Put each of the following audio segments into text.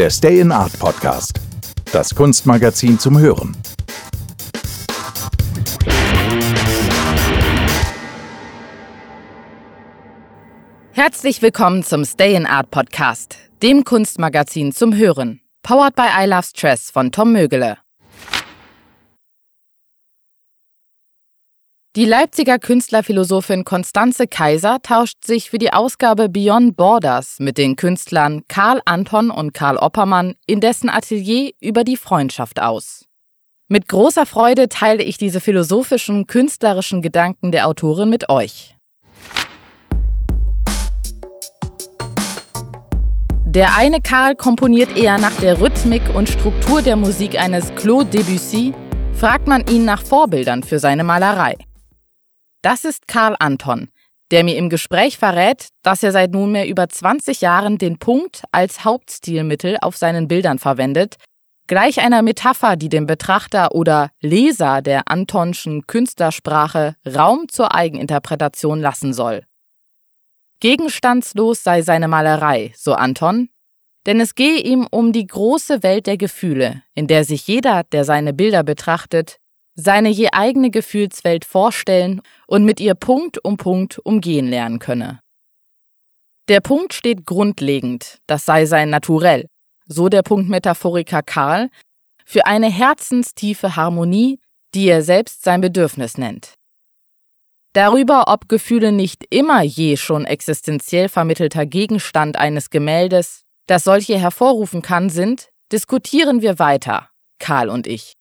der Stay in Art Podcast. Das Kunstmagazin zum Hören. Herzlich willkommen zum Stay in Art Podcast, dem Kunstmagazin zum Hören. Powered by I Love Stress von Tom Mögele. Die Leipziger Künstlerphilosophin Konstanze Kaiser tauscht sich für die Ausgabe Beyond Borders mit den Künstlern Karl Anton und Karl Oppermann in dessen Atelier über die Freundschaft aus. Mit großer Freude teile ich diese philosophischen, künstlerischen Gedanken der Autorin mit euch. Der eine Karl komponiert eher nach der Rhythmik und Struktur der Musik eines Claude Debussy, fragt man ihn nach Vorbildern für seine Malerei. Das ist Karl Anton, der mir im Gespräch verrät, dass er seit nunmehr über 20 Jahren den Punkt als Hauptstilmittel auf seinen Bildern verwendet, gleich einer Metapher, die dem Betrachter oder Leser der Antonschen Künstlersprache Raum zur Eigeninterpretation lassen soll. Gegenstandslos sei seine Malerei, so Anton, denn es gehe ihm um die große Welt der Gefühle, in der sich jeder, der seine Bilder betrachtet, seine je eigene Gefühlswelt vorstellen und mit ihr Punkt um Punkt umgehen lernen könne. Der Punkt steht grundlegend, das sei sein Naturell, so der Punktmetaphoriker Karl, für eine herzenstiefe Harmonie, die er selbst sein Bedürfnis nennt. Darüber, ob Gefühle nicht immer je schon existenziell vermittelter Gegenstand eines Gemäldes, das solche hervorrufen kann, sind, diskutieren wir weiter, Karl und ich.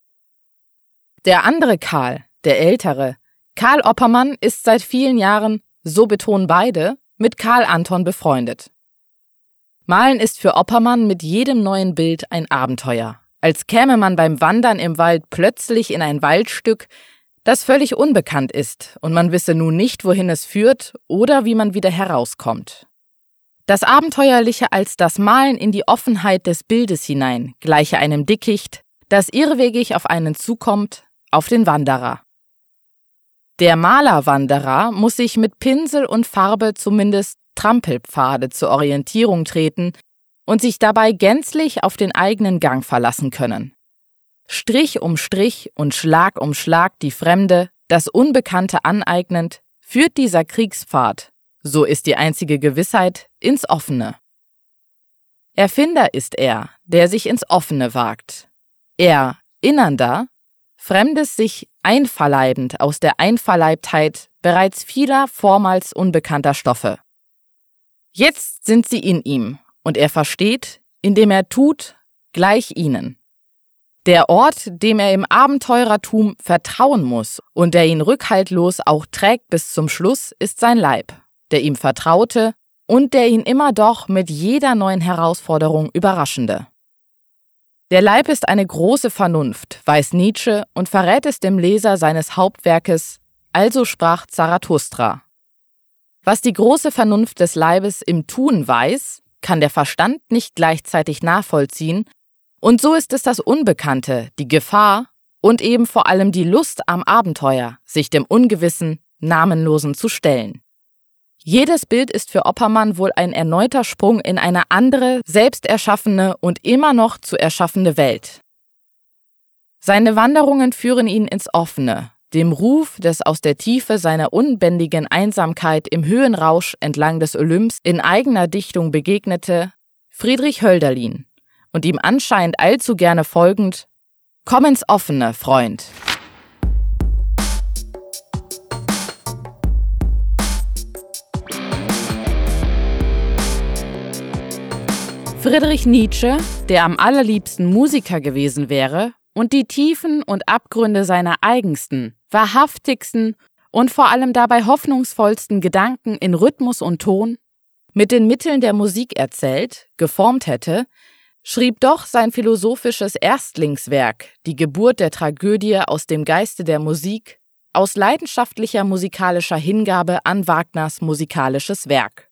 Der andere Karl, der ältere, Karl Oppermann, ist seit vielen Jahren, so betonen beide, mit Karl Anton befreundet. Malen ist für Oppermann mit jedem neuen Bild ein Abenteuer, als käme man beim Wandern im Wald plötzlich in ein Waldstück, das völlig unbekannt ist und man wisse nun nicht, wohin es führt oder wie man wieder herauskommt. Das Abenteuerliche als das Malen in die Offenheit des Bildes hinein, gleiche einem Dickicht, das irrwegig auf einen zukommt, auf den Wanderer. Der Malerwanderer muss sich mit Pinsel und Farbe zumindest Trampelpfade zur Orientierung treten und sich dabei gänzlich auf den eigenen Gang verlassen können. Strich um Strich und Schlag um Schlag die Fremde, das Unbekannte aneignend, führt dieser Kriegspfad, so ist die einzige Gewissheit, ins Offene. Erfinder ist er, der sich ins Offene wagt. Er, Innernder, Fremdes sich einverleibend aus der Einverleibtheit bereits vieler vormals unbekannter Stoffe. Jetzt sind sie in ihm, und er versteht, indem er tut, gleich ihnen. Der Ort, dem er im Abenteurertum vertrauen muss und der ihn rückhaltlos auch trägt bis zum Schluss, ist sein Leib, der ihm vertraute und der ihn immer doch mit jeder neuen Herausforderung überraschende. Der Leib ist eine große Vernunft, weiß Nietzsche und verrät es dem Leser seines Hauptwerkes Also sprach Zarathustra. Was die große Vernunft des Leibes im Tun weiß, kann der Verstand nicht gleichzeitig nachvollziehen, und so ist es das Unbekannte, die Gefahr und eben vor allem die Lust am Abenteuer, sich dem Ungewissen, Namenlosen zu stellen. Jedes Bild ist für Oppermann wohl ein erneuter Sprung in eine andere, selbst erschaffene und immer noch zu erschaffende Welt. Seine Wanderungen führen ihn ins Offene, dem Ruf des aus der Tiefe seiner unbändigen Einsamkeit im Höhenrausch entlang des Olymps in eigener Dichtung begegnete Friedrich Hölderlin und ihm anscheinend allzu gerne folgend Komm ins Offene, Freund. Friedrich Nietzsche, der am allerliebsten Musiker gewesen wäre und die Tiefen und Abgründe seiner eigensten, wahrhaftigsten und vor allem dabei hoffnungsvollsten Gedanken in Rhythmus und Ton mit den Mitteln der Musik erzählt, geformt hätte, schrieb doch sein philosophisches Erstlingswerk, die Geburt der Tragödie aus dem Geiste der Musik, aus leidenschaftlicher musikalischer Hingabe an Wagners musikalisches Werk.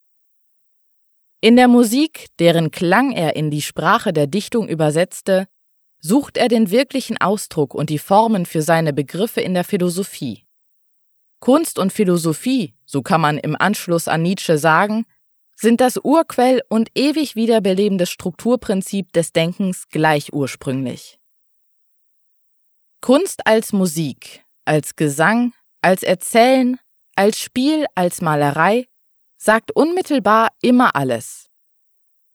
In der Musik, deren Klang er in die Sprache der Dichtung übersetzte, sucht er den wirklichen Ausdruck und die Formen für seine Begriffe in der Philosophie. Kunst und Philosophie, so kann man im Anschluss an Nietzsche sagen, sind das Urquell und ewig wiederbelebende Strukturprinzip des Denkens gleich ursprünglich. Kunst als Musik, als Gesang, als Erzählen, als Spiel, als Malerei sagt unmittelbar immer alles.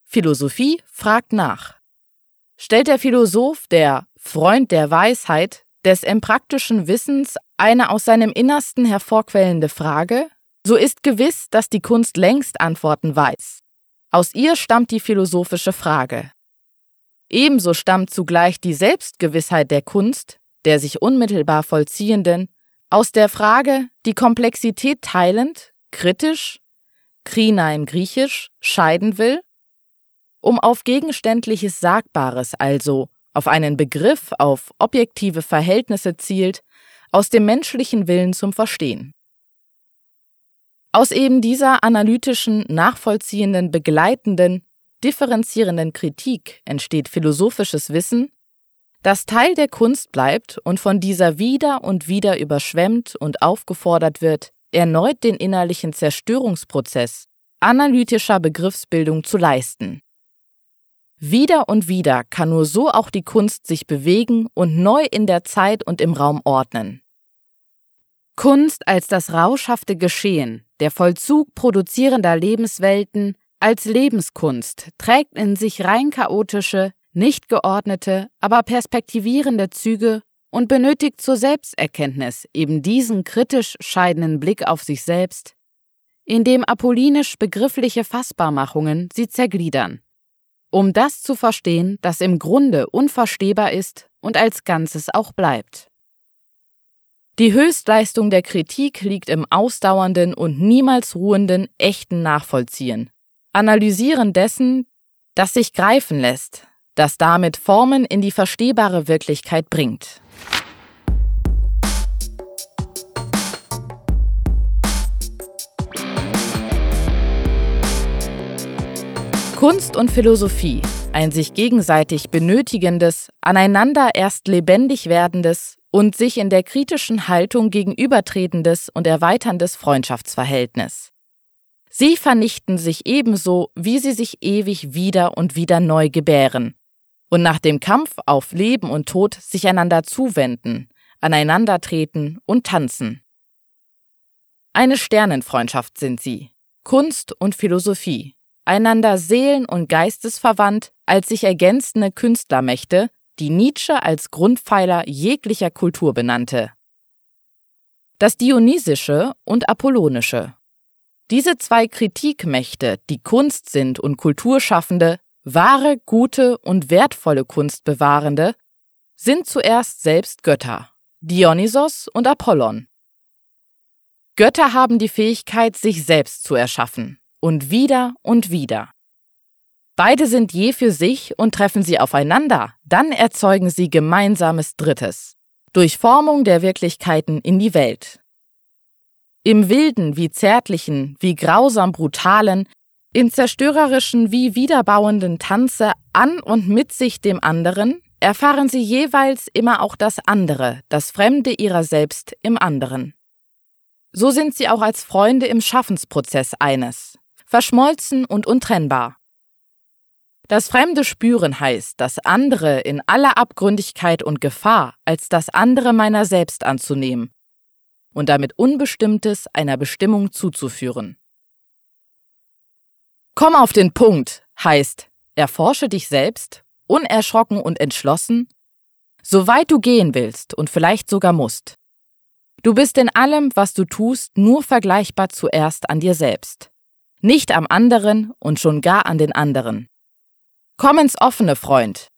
Philosophie fragt nach. Stellt der Philosoph, der Freund der Weisheit, des empraktischen Wissens eine aus seinem Innersten hervorquellende Frage, so ist gewiss, dass die Kunst längst Antworten weiß. Aus ihr stammt die philosophische Frage. Ebenso stammt zugleich die Selbstgewissheit der Kunst, der sich unmittelbar vollziehenden, aus der Frage, die Komplexität teilend, kritisch, krina im Griechisch, scheiden will, um auf gegenständliches Sagbares also, auf einen Begriff, auf objektive Verhältnisse zielt, aus dem menschlichen Willen zum Verstehen. Aus eben dieser analytischen, nachvollziehenden, begleitenden, differenzierenden Kritik entsteht philosophisches Wissen, das Teil der Kunst bleibt und von dieser wieder und wieder überschwemmt und aufgefordert wird, erneut den innerlichen Zerstörungsprozess analytischer Begriffsbildung zu leisten. Wieder und wieder kann nur so auch die Kunst sich bewegen und neu in der Zeit und im Raum ordnen. Kunst als das rauschhafte Geschehen, der Vollzug produzierender Lebenswelten, als Lebenskunst trägt in sich rein chaotische, nicht geordnete, aber perspektivierende Züge und benötigt zur Selbsterkenntnis eben diesen kritisch scheidenden Blick auf sich selbst, indem apollinisch begriffliche Fassbarmachungen sie zergliedern, um das zu verstehen, das im Grunde unverstehbar ist und als Ganzes auch bleibt. Die Höchstleistung der Kritik liegt im ausdauernden und niemals ruhenden echten Nachvollziehen, Analysieren dessen, das sich greifen lässt, das damit Formen in die verstehbare Wirklichkeit bringt. Kunst und Philosophie, ein sich gegenseitig benötigendes, aneinander erst lebendig werdendes und sich in der kritischen Haltung gegenübertretendes und erweiterndes Freundschaftsverhältnis. Sie vernichten sich ebenso, wie sie sich ewig wieder und wieder neu gebären, und nach dem Kampf auf Leben und Tod sich einander zuwenden, aneinandertreten und tanzen. Eine Sternenfreundschaft sind sie, Kunst und Philosophie, einander seelen- und geistesverwandt als sich ergänzende Künstlermächte, die Nietzsche als Grundpfeiler jeglicher Kultur benannte. Das Dionysische und Apollonische. Diese zwei Kritikmächte, die Kunst sind und Kulturschaffende, Wahre, gute und wertvolle Kunst bewahrende sind zuerst selbst Götter, Dionysos und Apollon. Götter haben die Fähigkeit, sich selbst zu erschaffen, und wieder und wieder. Beide sind je für sich und treffen sie aufeinander, dann erzeugen sie gemeinsames Drittes, durch Formung der Wirklichkeiten in die Welt. Im wilden wie zärtlichen, wie grausam brutalen, im zerstörerischen wie wiederbauenden Tanze an und mit sich dem anderen erfahren sie jeweils immer auch das andere, das Fremde ihrer selbst im anderen. So sind sie auch als Freunde im Schaffensprozess eines, verschmolzen und untrennbar. Das fremde Spüren heißt, das andere in aller Abgründigkeit und Gefahr als das andere meiner selbst anzunehmen und damit Unbestimmtes einer Bestimmung zuzuführen. Komm auf den Punkt heißt, erforsche dich selbst, unerschrocken und entschlossen, soweit du gehen willst und vielleicht sogar musst. Du bist in allem, was du tust, nur vergleichbar zuerst an dir selbst, nicht am anderen und schon gar an den anderen. Komm ins offene, Freund.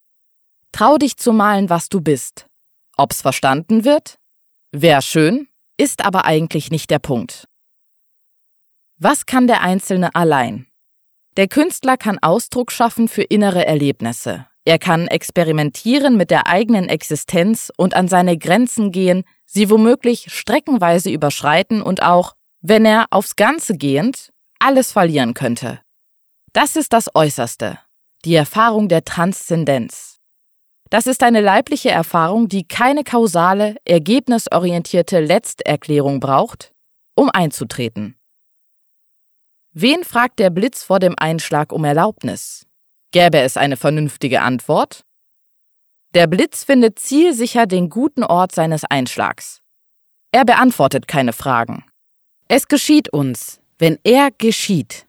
Trau dich zu malen, was du bist. Ob's verstanden wird? Wär schön, ist aber eigentlich nicht der Punkt. Was kann der Einzelne allein? Der Künstler kann Ausdruck schaffen für innere Erlebnisse. Er kann experimentieren mit der eigenen Existenz und an seine Grenzen gehen, sie womöglich streckenweise überschreiten und auch, wenn er aufs Ganze gehend, alles verlieren könnte. Das ist das Äußerste, die Erfahrung der Transzendenz. Das ist eine leibliche Erfahrung, die keine kausale, ergebnisorientierte Letzterklärung braucht, um einzutreten. Wen fragt der Blitz vor dem Einschlag um Erlaubnis? Gäbe es eine vernünftige Antwort? Der Blitz findet zielsicher den guten Ort seines Einschlags. Er beantwortet keine Fragen. Es geschieht uns, wenn er geschieht.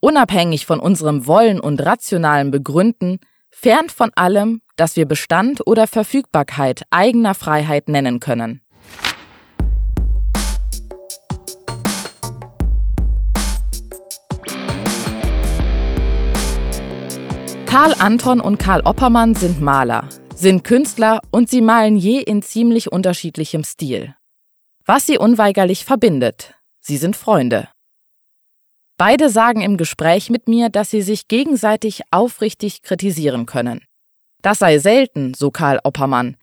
Unabhängig von unserem Wollen und rationalen Begründen, fern von allem, das wir Bestand oder Verfügbarkeit eigener Freiheit nennen können. Karl Anton und Karl Oppermann sind Maler, sind Künstler und sie malen je in ziemlich unterschiedlichem Stil. Was sie unweigerlich verbindet, sie sind Freunde. Beide sagen im Gespräch mit mir, dass sie sich gegenseitig aufrichtig kritisieren können. Das sei selten, so Karl Oppermann,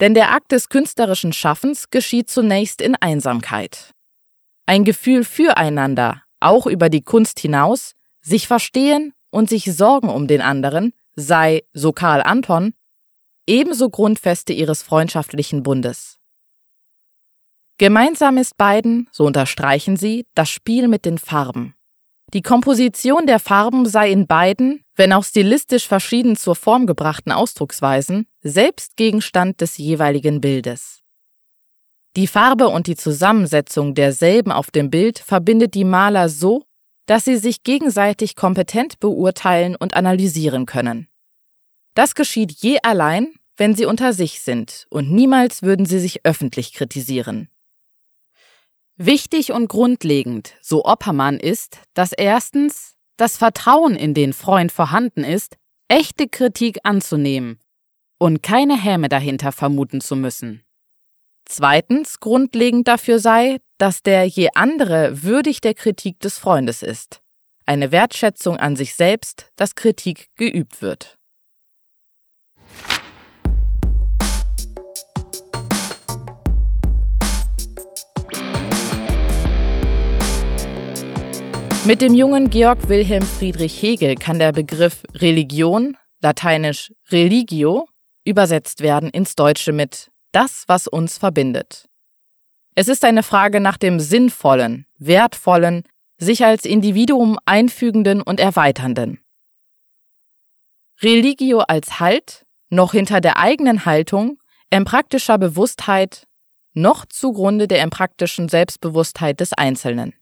denn der Akt des künstlerischen Schaffens geschieht zunächst in Einsamkeit. Ein Gefühl füreinander, auch über die Kunst hinaus, sich verstehen und sich Sorgen um den anderen sei, so Karl Anton, ebenso Grundfeste ihres freundschaftlichen Bundes. Gemeinsam ist beiden, so unterstreichen sie, das Spiel mit den Farben. Die Komposition der Farben sei in beiden, wenn auch stilistisch verschieden zur Form gebrachten Ausdrucksweisen, selbst Gegenstand des jeweiligen Bildes. Die Farbe und die Zusammensetzung derselben auf dem Bild verbindet die Maler so, dass sie sich gegenseitig kompetent beurteilen und analysieren können. Das geschieht je allein, wenn sie unter sich sind, und niemals würden sie sich öffentlich kritisieren. Wichtig und grundlegend, so Oppermann, ist, dass erstens das Vertrauen in den Freund vorhanden ist, echte Kritik anzunehmen und keine Häme dahinter vermuten zu müssen. Zweitens grundlegend dafür sei, dass der je andere würdig der Kritik des Freundes ist. Eine Wertschätzung an sich selbst, dass Kritik geübt wird. Mit dem jungen Georg Wilhelm Friedrich Hegel kann der Begriff Religion, lateinisch religio, übersetzt werden ins Deutsche mit das, was uns verbindet. Es ist eine Frage nach dem sinnvollen, wertvollen, sich als Individuum einfügenden und erweiternden. Religio als Halt, noch hinter der eigenen Haltung, empraktischer Bewusstheit, noch zugrunde der empraktischen Selbstbewusstheit des Einzelnen.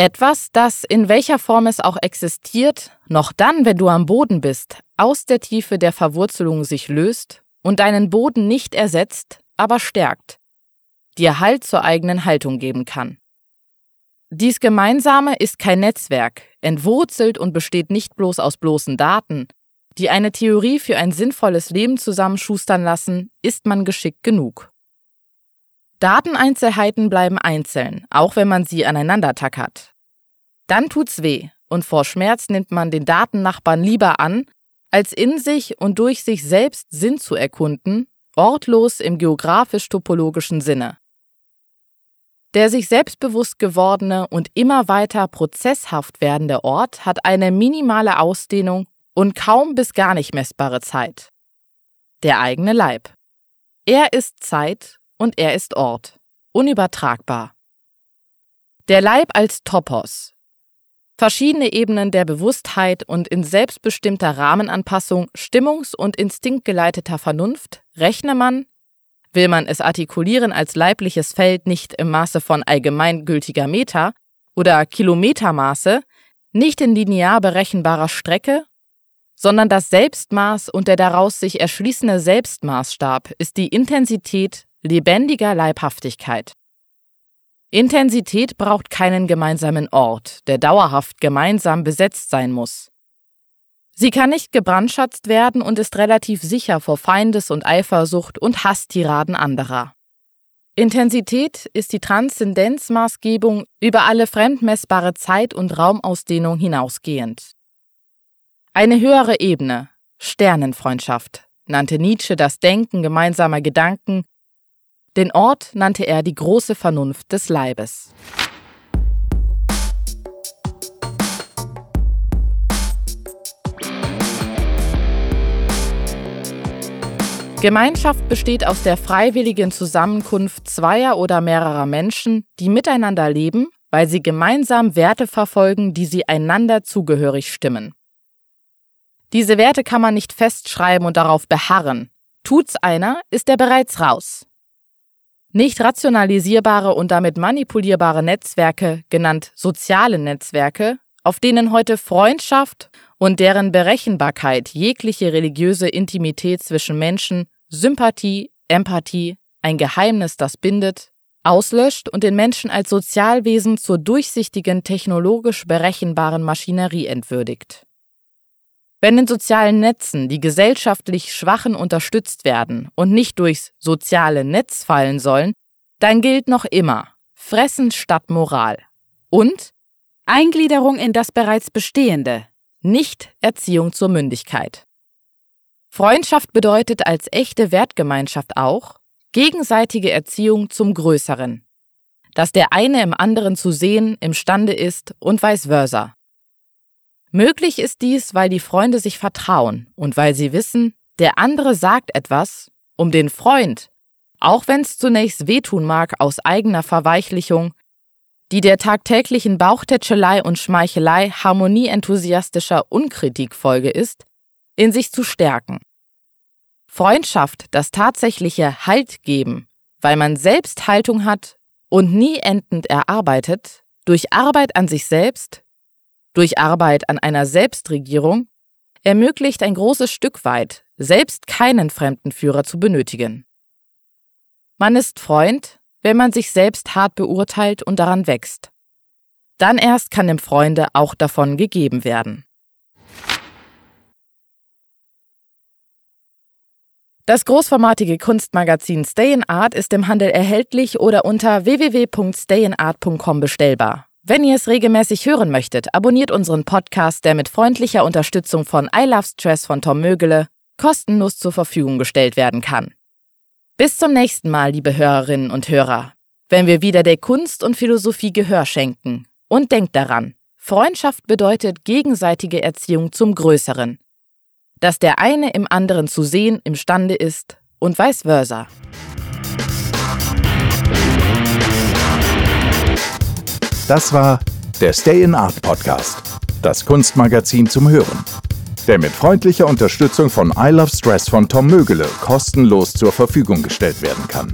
Etwas, das in welcher Form es auch existiert, noch dann, wenn du am Boden bist, aus der Tiefe der Verwurzelung sich löst und deinen Boden nicht ersetzt, aber stärkt, dir Halt zur eigenen Haltung geben kann. Dies Gemeinsame ist kein Netzwerk, entwurzelt und besteht nicht bloß aus bloßen Daten, die eine Theorie für ein sinnvolles Leben zusammenschustern lassen, ist man geschickt genug. Dateneinzelheiten bleiben einzeln, auch wenn man sie aneinander tackert. Dann tut's weh, und vor Schmerz nimmt man den Datennachbarn lieber an, als in sich und durch sich selbst Sinn zu erkunden, ortlos im geografisch-topologischen Sinne. Der sich selbstbewusst gewordene und immer weiter prozesshaft werdende Ort hat eine minimale Ausdehnung und kaum bis gar nicht messbare Zeit. Der eigene Leib. Er ist Zeit und er ist Ort. Unübertragbar. Der Leib als Topos. Verschiedene Ebenen der Bewusstheit und in selbstbestimmter Rahmenanpassung stimmungs- und instinktgeleiteter Vernunft rechne man, Will man es artikulieren als leibliches Feld nicht im Maße von allgemeingültiger Meter oder Kilometermaße, nicht in linear berechenbarer Strecke, sondern das Selbstmaß und der daraus sich erschließende Selbstmaßstab ist die Intensität lebendiger Leibhaftigkeit. Intensität braucht keinen gemeinsamen Ort, der dauerhaft gemeinsam besetzt sein muss. Sie kann nicht gebrandschatzt werden und ist relativ sicher vor Feindes- und Eifersucht und Hasstiraden anderer. Intensität ist die Transzendenzmaßgebung über alle fremdmessbare Zeit- und Raumausdehnung hinausgehend. Eine höhere Ebene, Sternenfreundschaft, nannte Nietzsche das Denken gemeinsamer Gedanken, den Ort nannte er die große Vernunft des Leibes. Gemeinschaft besteht aus der freiwilligen Zusammenkunft zweier oder mehrerer Menschen, die miteinander leben, weil sie gemeinsam Werte verfolgen, die sie einander zugehörig stimmen. Diese Werte kann man nicht festschreiben und darauf beharren. Tut's einer, ist er bereits raus. Nicht rationalisierbare und damit manipulierbare Netzwerke, genannt soziale Netzwerke, auf denen heute Freundschaft und deren Berechenbarkeit jegliche religiöse Intimität zwischen Menschen, Sympathie, Empathie, ein Geheimnis, das bindet, auslöscht und den Menschen als Sozialwesen zur durchsichtigen, technologisch berechenbaren Maschinerie entwürdigt. Wenn in sozialen Netzen die gesellschaftlich Schwachen unterstützt werden und nicht durchs soziale Netz fallen sollen, dann gilt noch immer Fressen statt Moral und Eingliederung in das bereits Bestehende, nicht Erziehung zur Mündigkeit. Freundschaft bedeutet als echte Wertgemeinschaft auch gegenseitige Erziehung zum Größeren, dass der eine im anderen zu sehen imstande ist und vice versa. Möglich ist dies, weil die Freunde sich vertrauen und weil sie wissen, der andere sagt etwas, um den Freund, auch wenn es zunächst wehtun mag aus eigener Verweichlichung, die der tagtäglichen Bauchtätschelei und Schmeichelei harmonieenthusiastischer Unkritikfolge ist, in sich zu stärken. Freundschaft, das tatsächliche Halt geben, weil man selbst Haltung hat und nie endend erarbeitet, durch Arbeit an sich selbst, durch Arbeit an einer Selbstregierung ermöglicht ein großes Stück weit, selbst keinen fremden Führer zu benötigen. Man ist Freund, wenn man sich selbst hart beurteilt und daran wächst. Dann erst kann dem Freunde auch davon gegeben werden. Das großformatige Kunstmagazin Stay in Art ist im Handel erhältlich oder unter www.stayinart.com bestellbar. Wenn ihr es regelmäßig hören möchtet, abonniert unseren Podcast, der mit freundlicher Unterstützung von I Love Stress von Tom Mögele kostenlos zur Verfügung gestellt werden kann. Bis zum nächsten Mal, liebe Hörerinnen und Hörer, wenn wir wieder der Kunst und Philosophie Gehör schenken. Und denkt daran, Freundschaft bedeutet gegenseitige Erziehung zum Größeren. Dass der eine im anderen zu sehen imstande ist und vice versa. Das war der Stay in Art Podcast, das Kunstmagazin zum Hören, der mit freundlicher Unterstützung von I Love Stress von Tom Mögele kostenlos zur Verfügung gestellt werden kann.